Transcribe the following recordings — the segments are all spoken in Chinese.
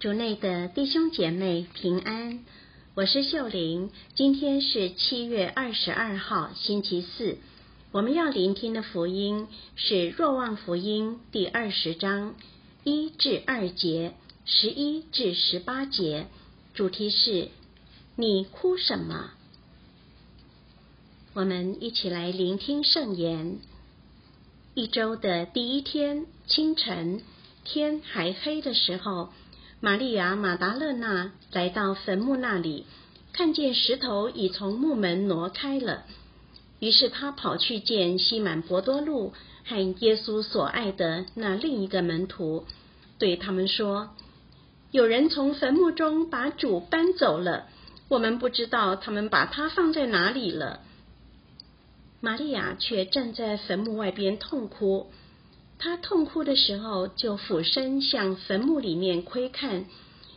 主内的弟兄姐妹平安，我是秀玲。今天是七月二十二号，星期四。我们要聆听的福音是《若望福音》第二十章一至二节，十一至十八节。主题是“你哭什么？”我们一起来聆听圣言。一周的第一天清晨，天还黑的时候。玛利亚马达勒纳来到坟墓那里，看见石头已从墓门挪开了。于是他跑去见西满伯多禄和耶稣所爱的那另一个门徒，对他们说：“有人从坟墓中把主搬走了，我们不知道他们把他放在哪里了。”玛利亚却站在坟墓外边痛哭。他痛哭的时候，就俯身向坟墓里面窥看，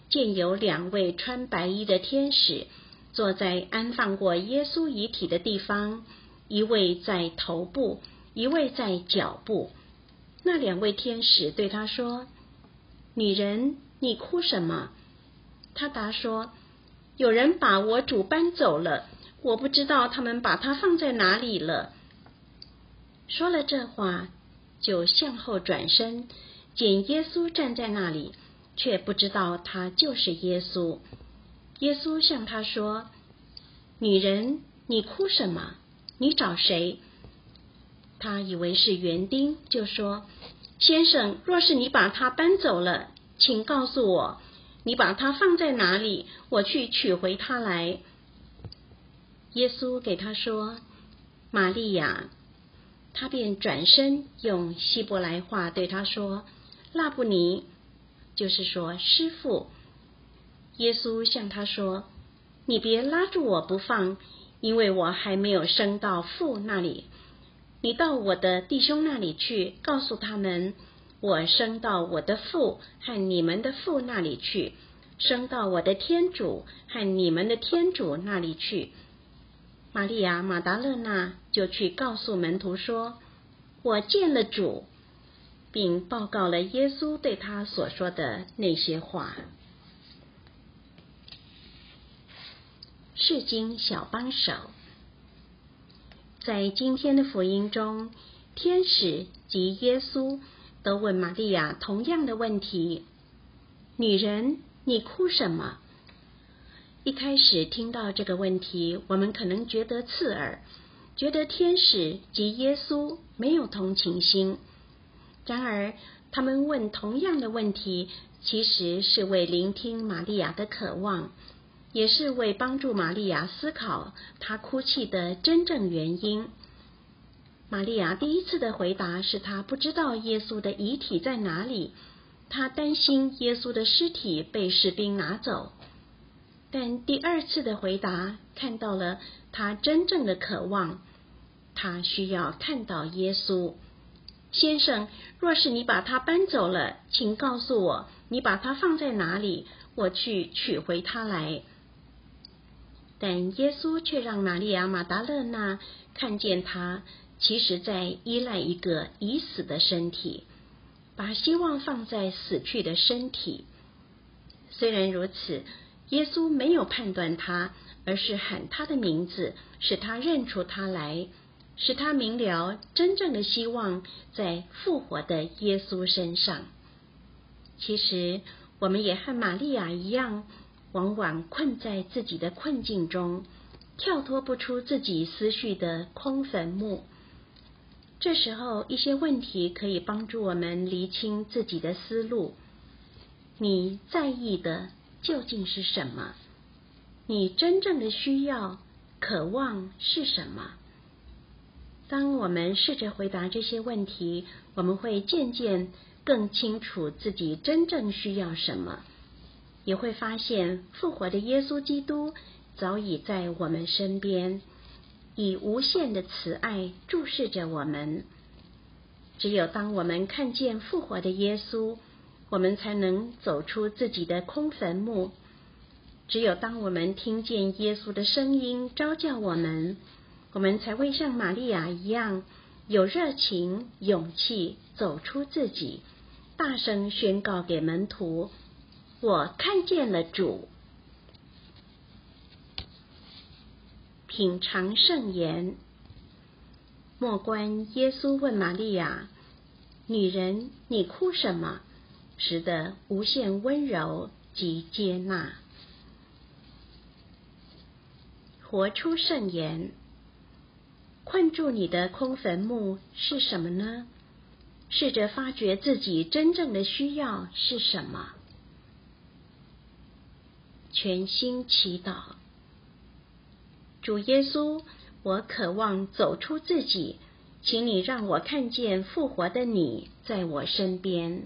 见有两位穿白衣的天使坐在安放过耶稣遗体的地方，一位在头部，一位在脚部。那两位天使对他说：“女人，你哭什么？”他答说：“有人把我主搬走了，我不知道他们把他放在哪里了。”说了这话。就向后转身，见耶稣站在那里，却不知道他就是耶稣。耶稣向他说：“女人，你哭什么？你找谁？”他以为是园丁，就说：“先生，若是你把他搬走了，请告诉我，你把他放在哪里，我去取回他来。”耶稣给他说：“玛利亚。”他便转身用希伯来话对他说：“拉布尼，就是说师傅。”耶稣向他说：“你别拉住我不放，因为我还没有升到父那里。你到我的弟兄那里去，告诉他们，我升到我的父和你们的父那里去，升到我的天主和你们的天主那里去。”玛利亚马达勒纳就去告诉门徒说：“我见了主，并报告了耶稣对他所说的那些话。”释经小帮手，在今天的福音中，天使及耶稣都问玛利亚同样的问题：“女人，你哭什么？”一开始听到这个问题，我们可能觉得刺耳，觉得天使及耶稣没有同情心。然而，他们问同样的问题，其实是为聆听玛利亚的渴望，也是为帮助玛利亚思考她哭泣的真正原因。玛利亚第一次的回答是她不知道耶稣的遗体在哪里，她担心耶稣的尸体被士兵拿走。但第二次的回答看到了他真正的渴望，他需要看到耶稣。先生，若是你把他搬走了，请告诉我，你把他放在哪里，我去取回他来。但耶稣却让玛利亚马达勒纳看见他其实在依赖一个已死的身体，把希望放在死去的身体。虽然如此。耶稣没有判断他，而是喊他的名字，使他认出他来，使他明了真正的希望在复活的耶稣身上。其实，我们也和玛利亚一样，往往困在自己的困境中，跳脱不出自己思绪的空坟墓。这时候，一些问题可以帮助我们厘清自己的思路。你在意的，究竟是什么？你真正的需要、渴望是什么？当我们试着回答这些问题，我们会渐渐更清楚自己真正需要什么，也会发现复活的耶稣基督早已在我们身边，以无限的慈爱注视着我们。只有当我们看见复活的耶稣，我们才能走出自己的空坟墓。只有当我们听见耶稣的声音召叫我们，我们才会像玛利亚一样有热情、勇气走出自己，大声宣告给门徒：我看见了主。品尝圣言，默观耶稣问玛利亚：“女人，你哭什么？”时的无限温柔及接纳。活出圣言，困住你的空坟墓是什么呢？试着发掘自己真正的需要是什么？全心祈祷，主耶稣，我渴望走出自己，请你让我看见复活的你在我身边。